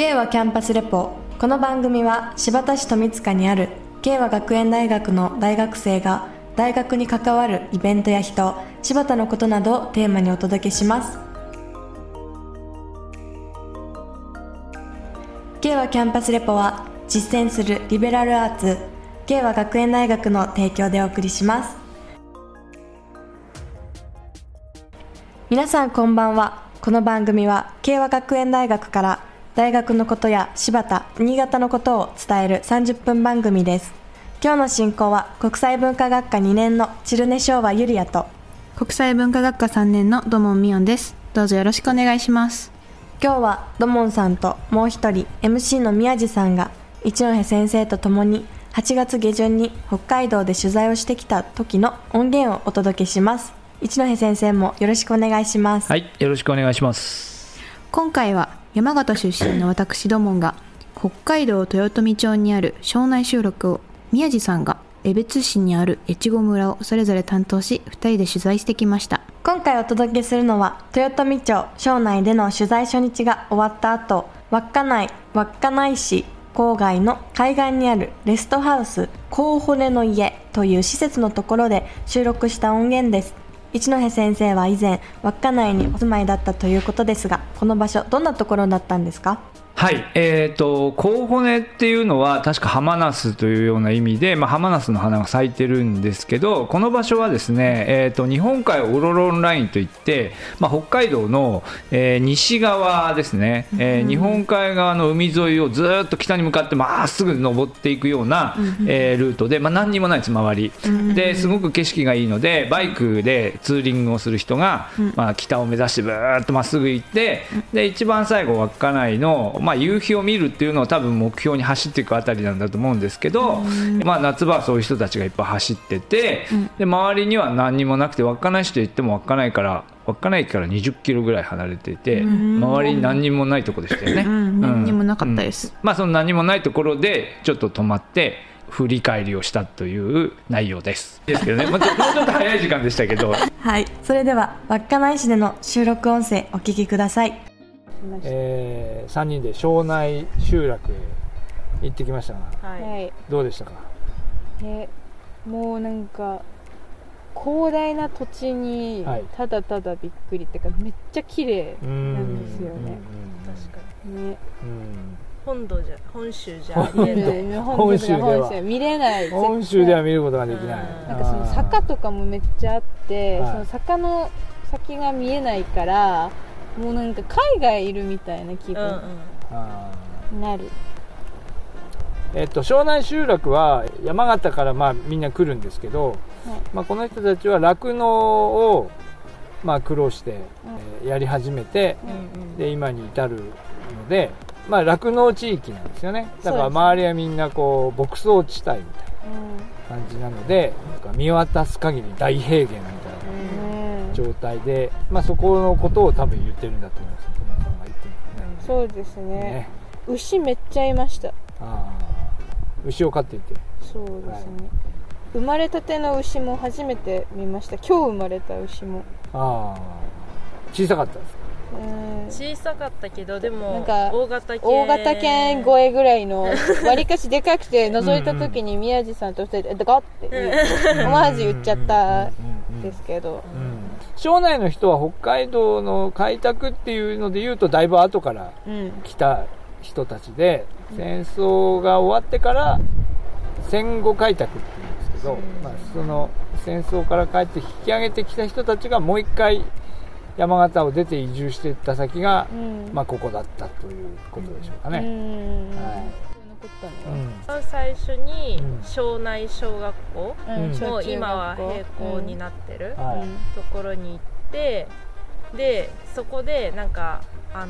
慶和キャンパスレポ。この番組は新発田市富塚にある慶和学園大学の大学生が大学に関わるイベントや人柴田のことなどをテーマにお届けします。慶和キャンパスレポは実践するリベラルアーツ慶和学園大学の提供でお送りします。皆さんこんばんは。この番組は慶和学園大学から大学のことや柴田新潟のことを伝える30分番組です。今日の進行は国際文化学科2年のチルネ昭和ゆりやと国際文化学科3年の土門美音です。どうぞよろしくお願いします。今日は土門さんともう一人 MC の宮地さんが一戸先生と共に8月下旬に北海道で取材をしてきた時の音源をお届けします。一戸先生もよろしくお願いします。はいよろしくお願いします。今回は山形出身の私土門が北海道豊富町にある庄内集落を宮地さんが江別市にある越後村をそれぞれ担当し2人で取材してきました。今回お届けするのは豊富町庄内での取材初日が終わった後稚内稚内市郊外の海岸にあるレストハウスコウホネの家という施設のところで収録した音源です。一戸先生は以前稚内にお住まいだったということですがこの場所どんなところだったんですか？はい、えーと、コウホネっていうのは確かハマナスというような意味で、まあ、ハマナスの花が咲いてるんですけどこの場所はですね、えーと、日本海オロロンラインといって、まあ、北海道の、えー、西側ですね、えー、日本海側の海沿いをずっと北に向かってまっすぐ登っていくような、えー、ルートで、まあ、何にもないです周り。ですごく景色がいいのでバイクでツーリングをする人が、まあ、北を目指してブーっとまっすぐ行ってで一番最後稚内の、まあまあ、夕日を見るっていうのを多分目標に走っていくあたりなんだと思うんですけど、まあ、夏場はそういう人たちがいっぱい走ってて、で周りには何にもなくて稚内市といっても稚内から稚内駅から20キロぐらい離れていて周りに何にもないところでしたよね、何にもなかったです、まあその何もないところでちょっと止まって振り返りをしたという内容です。ですけどね、まあ、もうちょっと早い時間でしたけど。はい。それでは稚内市での収録音声お聞きくださいえー、3人で庄内集落へ行ってきましたが、はい、どうでしたか、えもうなんか広大な土地にただただびっくりっていうかめっちゃ綺麗なんですよね。確かに。ね、本土じゃ本州じゃ見れない。本州では。見れない。本州では見ることができない。なんかその坂とかもめっちゃあって、その坂の先が見えないからもうなんか海外いるみたいな気分になる、えっと、庄内集落は山形からまあみんな来るんですけど、はい、まあ、この人たちは酪農をまあ苦労して、えやり始めて、うんうん、で今に至るので酪農、まあ、地域なんですよね。だから周りはみんなこう牧草地帯みたいな感じなので、うん、見渡す限り大平原みたいな状態で、まあ、そこのことを多分言ってるんだと思います友さんが言ってる、ね、そうですね、ね、牛めっちゃいました。ああ。牛を飼っていて。そうですね、はい、生まれたての牛も初めて見ました。今日生まれた牛も。ああ。小さかったです小さかったけどでもなんか大型犬。大型犬超えぐらいのわりかしでかくて覗いた時に宮地さんと2人で「ガッ!」って思わず言っちゃったんですけど、庄内の人は北海道の開拓っていうので言うとだいぶ後から来た人たちで、戦争が終わってから戦後開拓っていうんですけど、まあ、その戦争から帰って引き上げてきた人たちがもう一回山形を出て移住していった先が、うん、まあ、ここだったということでしょうかね。はいうん、最初に庄内小学校の今は閉校になってるところに行ってでそこでなんかあの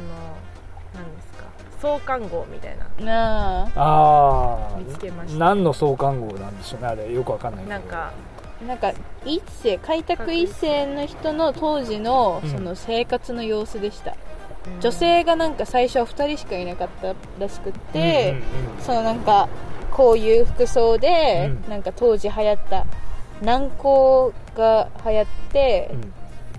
何ですか創刊号みたいな。あ見つけました。何の創刊号なんでしょうねあれ。よくわかんないなんかなんか一世開拓一世の人の当時のその生活の様子でした、うん、女性がなんか最初は2人しかいなかったらしくって、うん、そのなんかこういう服装で、うん、なんか当時流行った軟膏が流行って、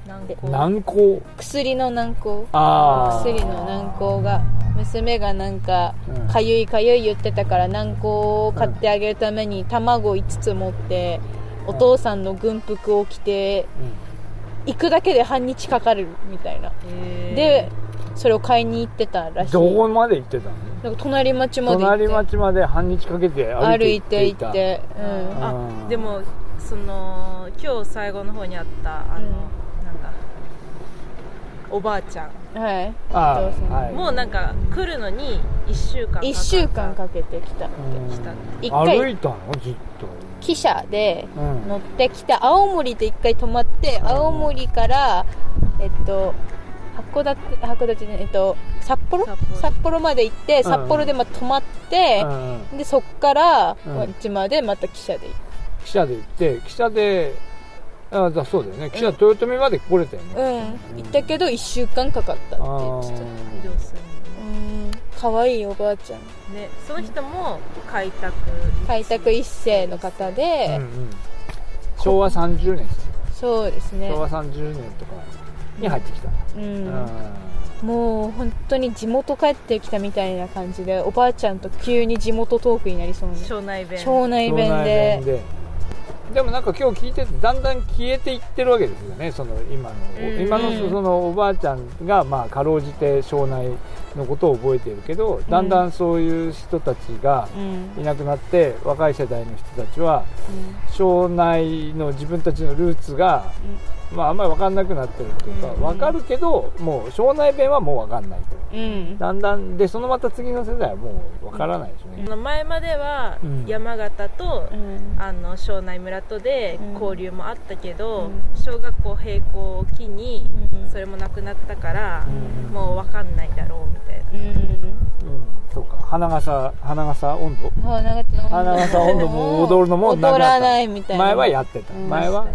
軟膏？薬の軟膏。薬の軟膏が娘がなんかかゆいかゆい言ってたから何個を買ってあげるために卵5つ持ってお父さんの軍服を着て行くだけで半日かかるみたいな。でそれを買いに行ってたらしい。どこまで行ってたの？なんか隣町まで隣町まで半日かけて歩いて行ってうん、あでもその今日最後の方にあったあの、うん、なんだおばあちゃん。はい。はい、もうなんか来るのに1週間1週間かけて来た来た一回。歩いたの？ずっと。汽車で乗ってきた、青森で一回泊まって青森からえっと函館函館えっと札幌？札幌。まで行って札幌でま泊まって、でそっからこっちまでまた汽車で行汽車で行って汽車であだそうだよね。汽車豊臣まで来れたよね。うん。行ったけど1週間かかったって言ってた。移動するうん。可愛いおばあちゃん。ねその人も開拓。開拓一世の方で、うんうん、昭和30年そうですね。昭和30年とかに入ってきた、うん、もう本当に地元帰ってきたみたいな感じでおばあちゃんと急に地元トークになりそうな。庄内弁。庄内弁で。で。もなんか今日聞いててだんだん消えていってるわけですよね。その今の、今のそのおばあちゃんがまあかろうじて庄内のことを覚えてるけどだんだんそういう人たちがいなくなって、若い世代の人たちは庄内の自分たちのルーツがまあ、あんまり分かんなくなってるっていうか、分かるけどもう庄内弁はもう分かんないと、うん、だんだんでそのまた次の世代はもう分からないですね、前までは山形と、うん、あの庄内村とで交流もあったけど、小学校閉校を機にそれもなくなったから、もう分かんないだろうみたいな、うん。そうか。花笠花笠温度？花笠温度。も踊るのも踊らないみたいな。前はやってた、前は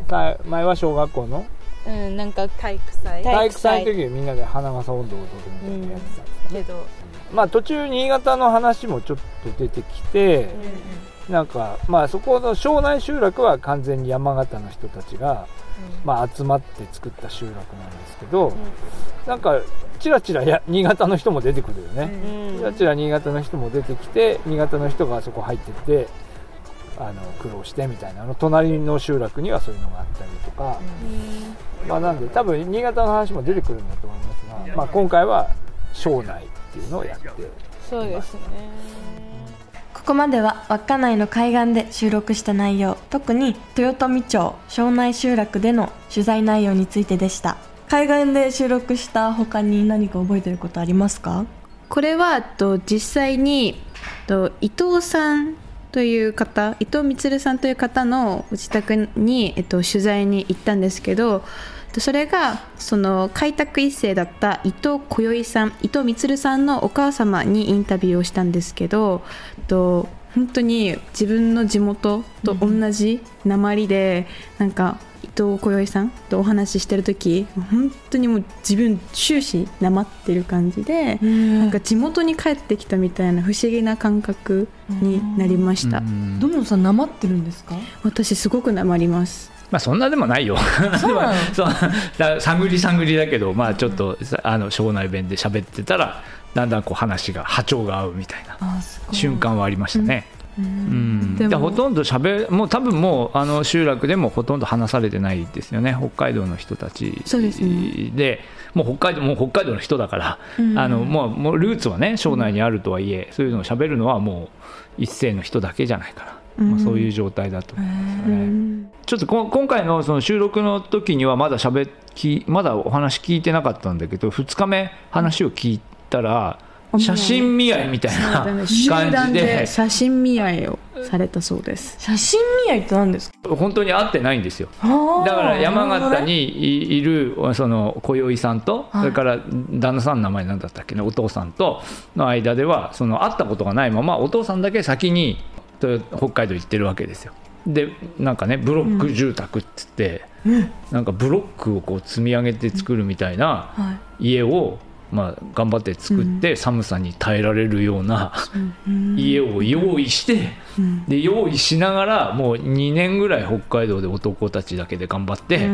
前は小学校のうんなんか体育祭。体育祭。の時にみんなで花笠温度を踊るみたいなやってたけどまあ途中新潟の話もちょっと出てきて、なんかまあそこの庄内集落は完全に山形の人たちが、まあ、集まって作った集落なんですけど、なんかちらちらや新潟の人も出てくるよね、ちらちら新潟の人も出てきて新潟の人がそこ入ってってあの苦労してみたいなの隣の集落にはそういうのがあったりとか、まあ、なんで多分新潟の話も出てくるんだと思いますが、まあ、今回は庄内っていうのをやってそうですね。ここまでは稚内の海岸で収録した内容特に豊富町庄内集落での取材内容についてでした。海岸で収録した他に何か覚えてることありますか？これはと実際にと伊藤さんという方伊藤充さんという方の自宅に、えっと、取材に行ったんですけどそれがその開拓一世だった伊藤こよいさん伊藤充さんのお母様にインタビューをしたんですけどと本当に自分の地元と同じ鉛で、なんか伊藤こよいさんとお話ししてる時本当にもう自分終始なまってる感じで、なんか地元に帰ってきたみたいな不思議な感覚になりました。どのさなまってるんですか？私すごくなまります。まあそんなでもないよ。そう 探り探りだけどまあちょっとあの庄内弁で喋ってたらだんだんこう話が波長が合うみたいな瞬間はありましたね。うん、でほとんどしゃべもう多分もうあの集落でもほとんど話されてないですよね北海道の人たち。そうです、ね、でもう北海道もう北海道の人だから、うん、あのもうもうルーツはね庄内にあるとはいえ、そういうのをしゃべるのはもう一世の人だけじゃないかな。まあ、そういう状態だと思います。ね。ちょっとこ今回のその収録の時にはまだしゃべきまだお話聞いてなかったんだけど2日目話を聞いたら写真見合いみたいな感じで。写真見合いをされたそうです。写真見合いって何ですか？本当に会ってないんですよ。だから山形にいるその小酔さんと、それから旦那さんの名前なんだったっけねお父さんとの間ではその会ったことがないままお父さんだけ先に北海道行ってるわけですよ。でなんかねブロック住宅っつって、うん、なんかブロックをこう積み上げて作るみたいな家をまあ、頑張って作って寒さに耐えられるような、家を用意して、で用意しながらもう2年ぐらい北海道で男たちだけで頑張って、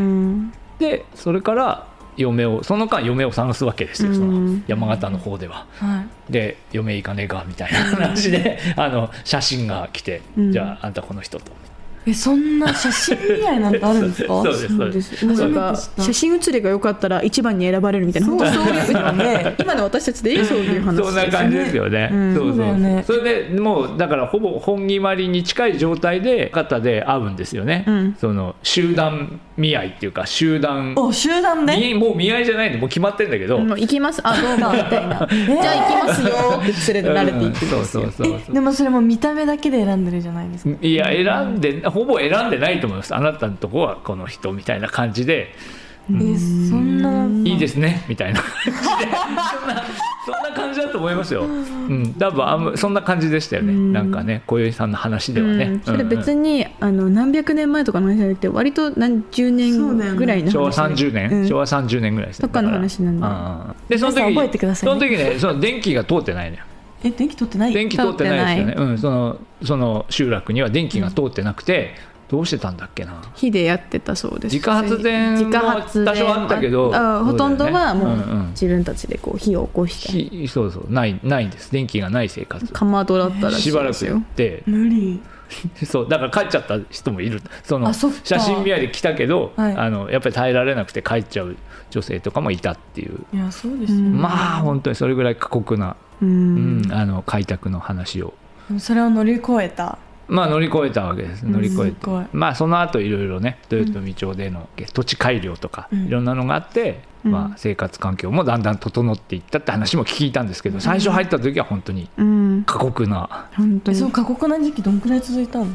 でそれから嫁をその間嫁を探すわけですよその山形の方では。はい、で嫁行かねえかみたいな話であの写真が来て、じゃああんたこの人とえそんな写真見合いなんてあるんですか？そうですそうです。なんか写真写りが良かったら一番に選ばれるみたいなそういうね。今の私たちでいいそういう話そんな感じですよね、うん、そうそう。ね。それでもうだからほぼ本決まりに近い状態で方で会うんですよね、うん、その集団見合いっていうか集団お集団でもう見合いじゃないんでもう決まってんだけど、もう行きます。あどうも みたいな、じゃあ行きますよって連れられていくんですよ、うん、そうそうそうでもそれも見た目だけで選んでるじゃないですか。いや選んでほぼ選んでないと思います。あなたのとこはこの人みたいな感じで。えそんな。いいですね。みたいな感じで。そんなそんな感じだと思いますよ、うん、多分あんそんな感じでしたよね、ん、なんかね小宵さんの話ではね、それ別に、あの何百年前とかの話じゃなくて割と何十年ぐらいの昭和30年、昭和30年ぐらいですね。とかの話なんででその時覚えてください、ね、その時ねその電気が通ってないのよえ電気通ってない？電気通ってないですよね。うんそのその集落には電気が通ってなくて、どうしてたんだっけな？火でやってたそうです。自家発電も多少あったけどほとんどはもう自分たちでこう火を起こしてそうそうないないんです。電気がない生活。かまどだったらしばらくやって。無理。そうだから帰っちゃった人もいる。その写真見合いで来たけど、はい、あのやっぱり耐えられなくて帰っちゃう女性とかもいたっていう。いやそうですまあ本当にそれぐらい過酷な、うん、うん、あの開拓の話を。それを乗り越えた。まあ乗り越えたわけです。乗り越えて。まあその後いろいろね豊臣町での土地改良とかいろんなのがあって、まあ、生活環境もだんだん整っていったって話も聞いたんですけど最初入った時は本当に過酷な、本当に。そう過酷な時期どんくらい続いたの？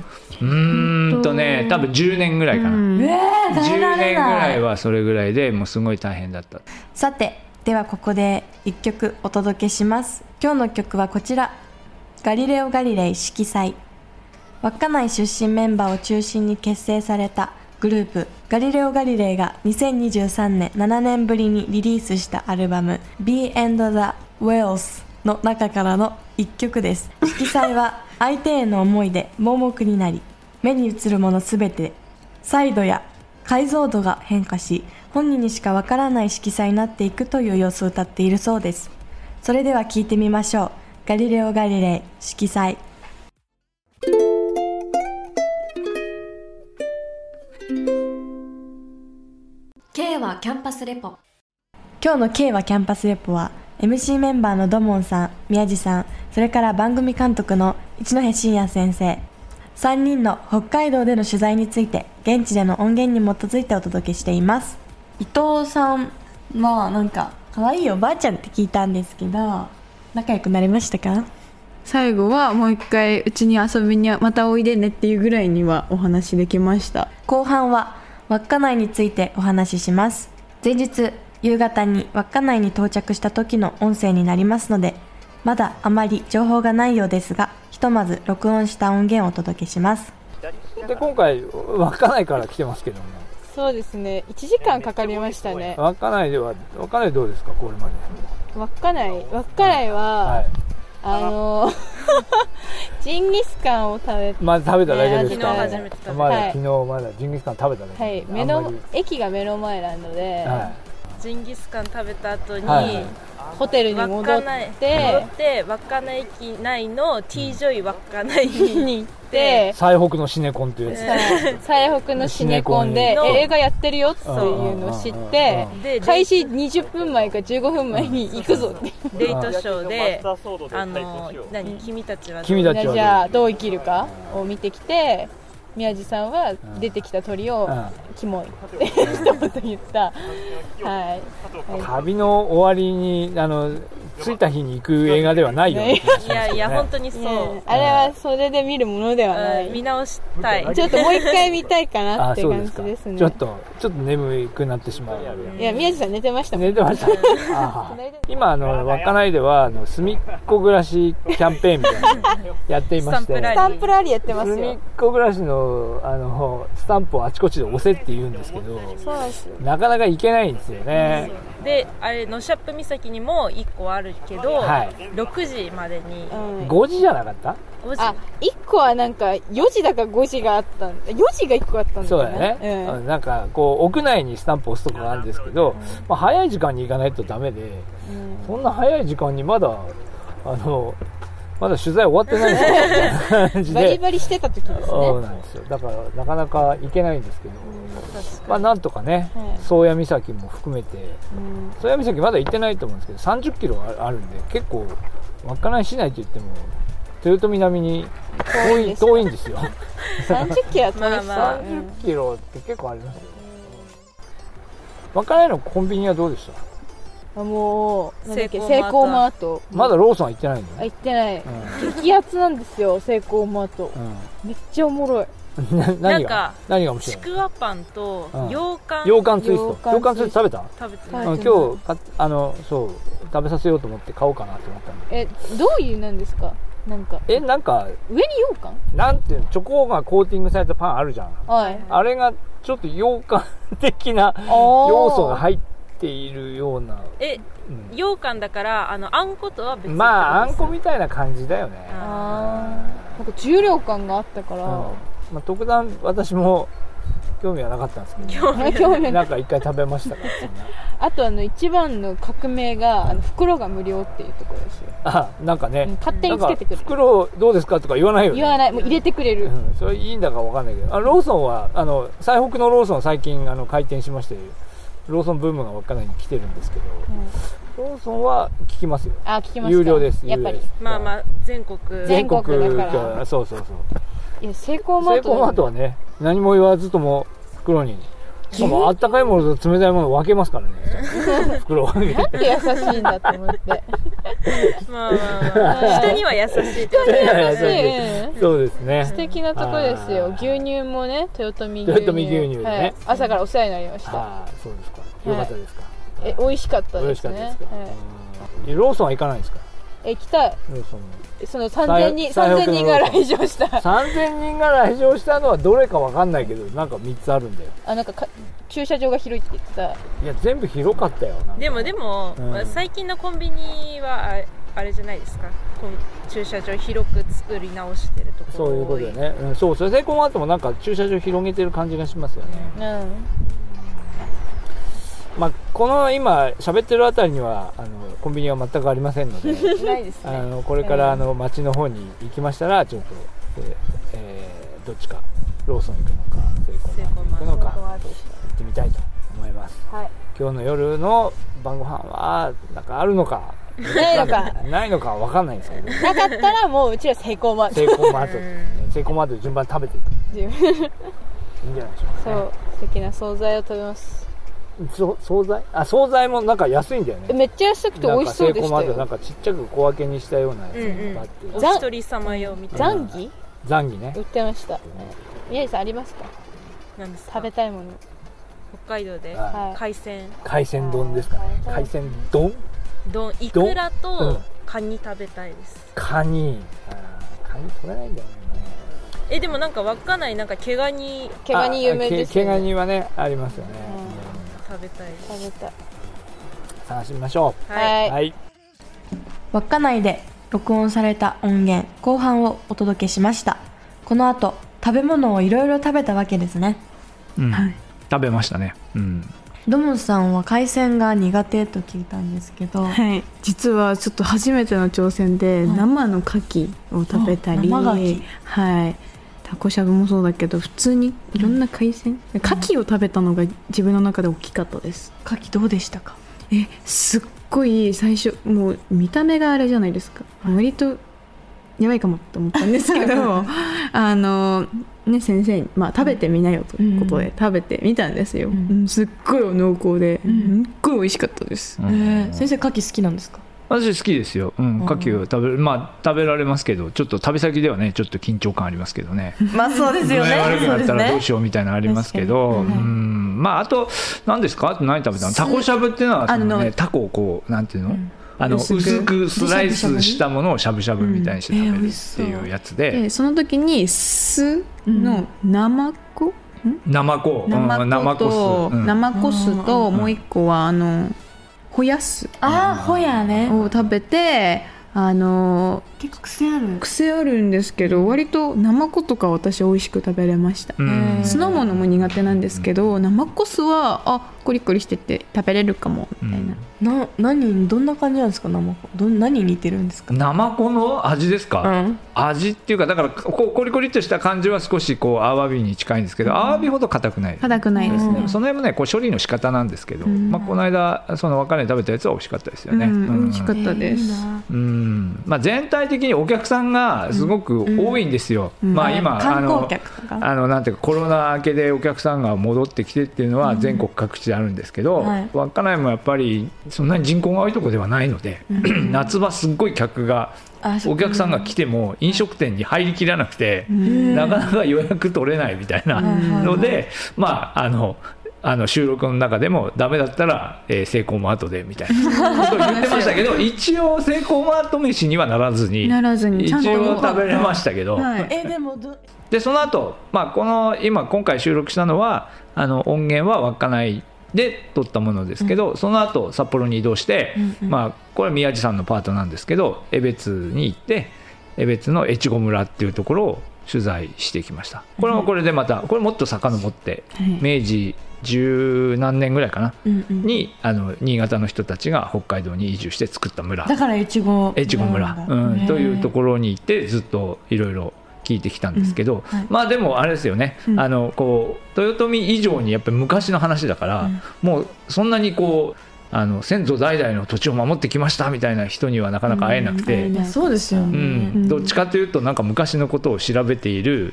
うんとね多分10年ぐらいかな、えー、10年ぐらいはそれぐらいでもうすごい大変だった。さてではここで1曲お届けします。今日の曲はこちら「ガリレオ・ガリレイ色彩」稚内出身メンバーを中心に結成されたグループ。ガリレオ・ガリレイが2023年7年ぶりにリリースしたアルバム Be and the Whales の中からの一曲です。色彩は相手への思いで盲目になり目に映るものすべて彩度や解像度が変化し本人にしかわからない色彩になっていくという様子を歌っているそうです。それでは聴いてみましょう。ガリレオ・ガリレイ色彩。はキャンパスレポ。今日の K はキャンパスレポは MC メンバーの土門さん、宮地さん、それから番組監督の一戸真也先生。3人の北海道での取材について現地での音源に基づいてお届けしています伊藤さんはなんか可愛いおばあちゃんって聞いたんですけど仲良くなりましたか？最後はもう一回うちに遊びにまたおいでねっていうぐらいにはお話できました。後半は稚内についてお話しします。前日夕方に稚内に到着した時の音声になりますのでまだあまり情報がないようですがひとまず録音した音源をお届けします。で今回稚内から来てますけどもそうですね。1時間かかりましたね。稚内では稚内どうですか？これまで。稚内稚内は、はい。あの ジンギスカンを食べてまだ食べただけですか、昨日初めて食べた。まだ、昨日まだジンギスカン食べただけはい。目の駅が目の前なので、はい、ジンギスカン食べた後に、はい、ホテルに戻って戻って稚内駅内の T ジョイ稚内に行って最北のシネコンっていうやつ最北のシネコンで映画やってるよっていうのを知って開始20分前か15分前に行くぞって。レイトショーであの何君たちは君たちはじゃあどう生きるかを見てきて宮地さんは出てきた鳥をキモいって 一言言った、はい、旅の終わりにあの着いた日に行く映画ではないよ、ね、いやいや本当にそう、ね、あれはそれで見るものではない、見直したい。ちょっともう一回見たいかなって 感じですねちょっとちょっと眠くなってしまう。いや宮地さん寝てました寝てました。今あの稚内ではあの隅っこ暮らしキャンペーンみたいなのやっていまして。スタンプラリー。やってますよ。隅っこ暮らしのあのスタンプをあちこちで押せって言うんですけどなかなか行けないんですよねであれノシャップ岬にも1個あるけど、はい、6時までに、うん、5時じゃなかった？5時。あ1個はなんか4時だか5時があった4時が1個あったんだよね。そうだね、うん、なんかこう屋内にスタンプ押すとかがあるんですけど、うん、まあ、早い時間に行かないとダメで、うん、そんな早い時間にまだあのまだ取材終わってないんですよ。感じで。バリバリしてた時ですね。そうなんですよ。だからなかなか行けないんですけど、まあなんとかね宗谷岬も含めて。宗谷岬まだ行ってないと思うんですけど3 0キロあるんで結構稚内市内といっても豊臣並みに遠い遠いんですよ。30キロは遠いまあまあ、30キロって結構ありますよ稚内のコンビニはどうでした？あもうなんだっけセイコーマートまだローソンは行ってないの？あ行ってない、うん、激アツなんですよセイコーマート、うん、めっちゃおもろい。何が？何が面白い？ちくわパンと羊羹、羊羹ツイスト羊羹ツイスト食べた？食べて今日あのそう食べさせようと思って買おうかなと思ったんでえどういうなんですか？なんか。えなんか上に羊羹なんていうの？チョコがコーティングされたパンあるじゃん、はい、あれがちょっと羊羹的な要素が入っているようなえ、うん、羊羹だからあのあんことは別まああんこみたいな感じだよね。ああなんか重量感があったから、うん。まあ、特段私も興味はなかったんですけど、ね、興味なんか一回食べましたから あとあの一番の革命があの袋が無料っていうところですよ。あなんかね、うん、勝手につけてくる。袋どうですかとか言わないよね。言わない。もう入れてくれる、うん、それいいんだか分かんないけど。あローソンはあの最北のローソン最近あの開店しましてローソンブームが稚内に来てるんですけど、うん、ローソンは聞きますよ。あ聞きます有料ですやっぱり。まあまあ全国。全国だから。そうそうそう。いやセイコーマートセイコーマートはね何も言わずとも袋にしかもあったかいものと冷たいもの分けますからね。袋をなんで優しいんだと思って。まあまあまあ人には優しい。人に優しい。そうですね。素敵なとこですよ。牛乳もね豊臣牛乳。豊臣牛乳ね、はい、朝からお世話になりました。そうですか。よかったですか、はい、え美味しかったですね。美味しかったですか、はい、ローソンは行かないですか？え行きたい。その3000人3000人が来場した。3000人が来場したのはどれか分かんないけどなんか3つあるんだよ。あなんかか駐車場が広いって言ってた。いや全部広かったよでもでも、うん、最近のコンビニはあれじゃないですか。駐車場広く作り直してるところそういうことだよね、うん、そうそれセイコーマートもなんか駐車場広げてる感じがしますよね。うんまあ、この今喋ってるあたりにはあのコンビニは全くありませんので ね、あのこれからあの街の方に行きましたらちょっと、えー、どっちかローソン行くのかセイコーマート行くのか行ってみたいと思います、はい、今日の夜の晩ご飯はなんかあるのかないのか。ないのか分かんないんですけど。なかったらもううちはセイコーマート。セイコーマート。セイコーマートで順番食べていく。いいんじゃないでしょうか、ね、そう。素敵な惣菜を食べます。そ惣菜？あ惣菜もなんか安いんだよね。めっちゃ安くて美味しそうでしたよ。なんかちっちゃく小分けにしたようなやつがあって、うん。うん、お一人様用みたいな。ザンギ？ザンギね。売ってました。宮治さんありますか？何ですか？食べたいもの。北海道で、はい、海鮮。海鮮丼ですかね。海鮮丼？丼。いくらとカニ食べたいです、うん、カニカニ取れないんだよね。えでもなんか稚内なんか毛ガニ。毛ガニ有名ですよね。毛ガニはねありますよね、食べたい。食べたい。探してみましょう。はい、はい、稚内で録音された音源後半をお届けしました。この後食べ物をいろいろ食べたわけですね、うん、はい、食べましたね。うん。ドモンさんは海鮮が苦手と聞いたんですけど、はい、実はちょっと初めての挑戦で生の牡蠣を食べたり、はいタコしゃぶもそうだけど普通にいろんな海鮮、うん、牡蠣を食べたのが自分の中で大きかったです。牡蠣どうでしたか？えすっごい最初もう見た目があれじゃないですか。割とやばいかもって思ったんですけど あのね先生に、まあ、食べてみなよということで食べてみたんですよ、うん、すっごい濃厚で、うん、すっごい美味しかったです、えー、先生牡蠣好きなんですか？私好きですよ、うん、牡蠣を食べる、まあ、食べられますけど、ちょっと旅先ではね、ちょっと緊張感ありますけどね。まあ、そうですよね。悪くなったらどうしようみたいなのありますけど、うん、まあ、あと、何ですか、何食べたの、タコしゃぶっていうのは、そのね、タコをこう、なんていうの？あの薄くスライスしたものをしゃぶしゃぶみたいにして食べるっていうやつで,、その時に酢の生子、生子。生子と生子酢。ともう一個はあのホヤスああホヤね。を食べてあの結構癖ある。癖あるんですけど割とナマコとか私美味しく食べれました、うん。酢の物も苦手なんですけどナマコスはあコリコリしてて食べれるかもみたいな、な何どんな感じなんですか？生子どん何に似てるんですか？ナマコの味ですか、うん。味っていうかだからこうコリコリっとした感じは少しこうアワビに近いんですけど、アワビほど硬くない硬くないですね、その辺もねこう処理の仕方なんですけど、うん。まあ、この間その別れ食べたやつは美味しかったですよね、うん。うん。美味しかったです、いいなうん。まあ、全体的にお客さんがすごく多いんですよ、うん。まあ、今、あ観光の客とか。あのなんていうかコロナ明けでお客さんが戻ってきてっていうのは全国各地であるんですけど、はい。稚内もやっぱりそんなに人口が多いところではないので、夏場すっごい客がお客さんが来ても飲食店に入りきらなくて、うん。なかなか予約取れないみたいなので、まああのあの収録の中でもダメだったら、えー、セイコーマートでみたいな。ことを言ってましたけど一応セイコーマート飯にはならずにならずにちゃん一と応食べれましたけど、はい。え でもどでその後、まあこの今今回収録したのはあの音源は稚内で撮ったものですけど、その後札幌に移動して、まあこれは宮地さんのパートなんですけど江別に行って江別の越後村っていうところを取材してきました。これもこれでまたこれもっと遡って、明治十何年ぐらいかな、うんうん。にあの新潟の人たちが北海道に移住して作った村。だから越後越後村、うん、というところに行ってずっといろいろ聞いてきたんですけど、はい。まあでもあれですよね、うん。あのこう豊臣以上にやっぱり昔の話だから、もうそんなにこうあの先祖代々の土地を守ってきましたみたいな人にはなかなか会えなくて、いやそうですようね、ん。どっちかというとなんか昔のことを調べている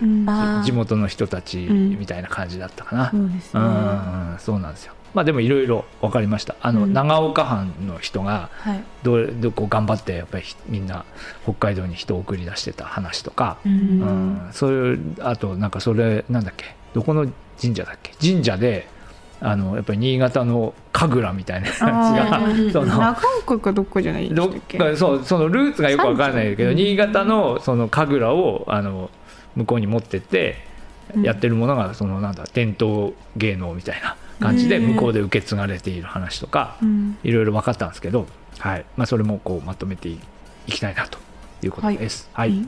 地元の人たちみたいな感じだったかな。そうですうねん。そうなんですよ。まあでもいろいろ分かりました。あの、うん。長岡藩の人がはい。どれどこ頑張ってやっぱりひみんな北海道に人を送り出してた話とか、ううん。んそういうあとなんかそれなんだっけ？どこの神社だっけ？神社であのやっぱり新潟の神楽みたいなやつあがー その長岡かどっかじゃないでどっかそうそのルーツがよくわからないけど三新潟のその神楽をあの向こうに持ってってうん。やってるものがそのなんだ伝統芸能みたいな感じで向こうで受け継がれている話とかうん。いろいろ分かったんですけど、はい。まあ、それもこうまとめていきたいなということです。はい、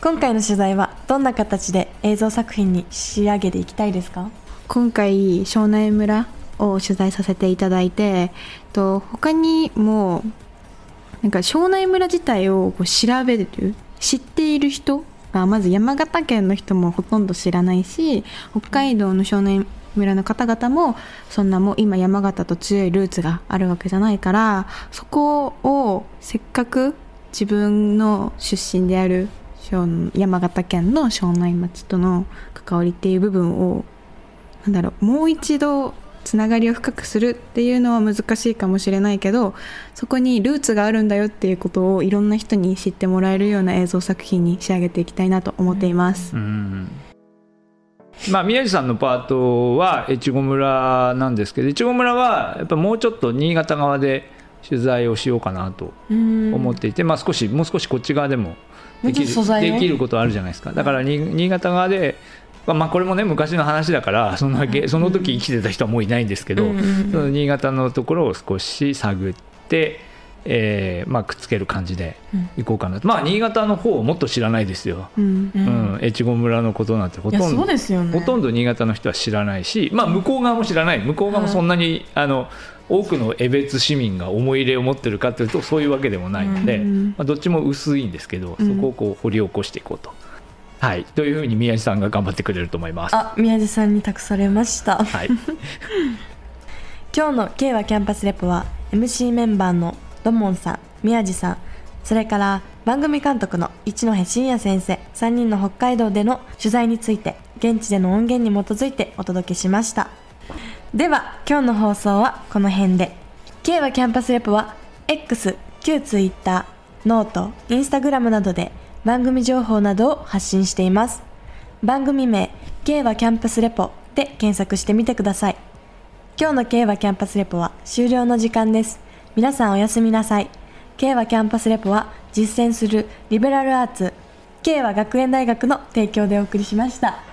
今回の取材はどんな形で映像作品に仕上げていきたいですか？今回庄内村を取材させていただいてと他にもなんか庄内村自体をこう調べる知っている人がまず山形県の人もほとんど知らないし北海道の庄内村の方々もそんなもう今山形と強いルーツがあるわけじゃないからそこをせっかく自分の出身である山形県の庄内町との関わりっていう部分をなんだろうもう一度つながりを深くするっていうのは難しいかもしれないけどそこにルーツがあるんだよっていうことをいろんな人に知ってもらえるような映像作品に仕上げていきたいなと思っています。うんまあ、宮地さんのパートは越後村なんですけど越後村はやっぱもうちょっと新潟側で取材をしようかなと思思っていて、まあ、少しもう少しこっち側でもできるね。できることあるじゃないですか。だからに新潟側で、まあまあ、これもね昔の話だからそのその時生きてた人はもういないんですけど、その新潟のところを少し探って、えーまあ、くっつける感じでいこうかなと、まあ新潟の方をもっと知らないですよ、うんううん。ん越後村のことなんてほとんどね。ほとんど新潟の人は知らないし、まあ、向こう側も知らない。向こう側もそんなに、あの多くの江別市民が思い入れを持ってるかというとそういうわけでもないので、うん。まあ、どっちも薄いんですけど、うん。そこをこう掘り起こしていこうと。はい、というふうに宮地さんが頑張ってくれると思います。あ宮地さんに託されました。はい、今日の K はキャンパスレポは MC メンバーのドモンさん宮地さんそれから番組監督の一戸真也先生3人の北海道での取材について現地での音源に基づいてお届けしました。では今日の放送はこの辺で。敬和キャンパスレポは X 旧 Twitter ノートインスタグラムなどで番組情報などを発信しています。番組名 K はキャンパスレポで検索してみてください。今日の K はキャンパスレポは終了の時間です。皆さんおやすみなさい。K はキャンパスレポは実践するリベラルアーツ K は学園大学の提供でお送りしました。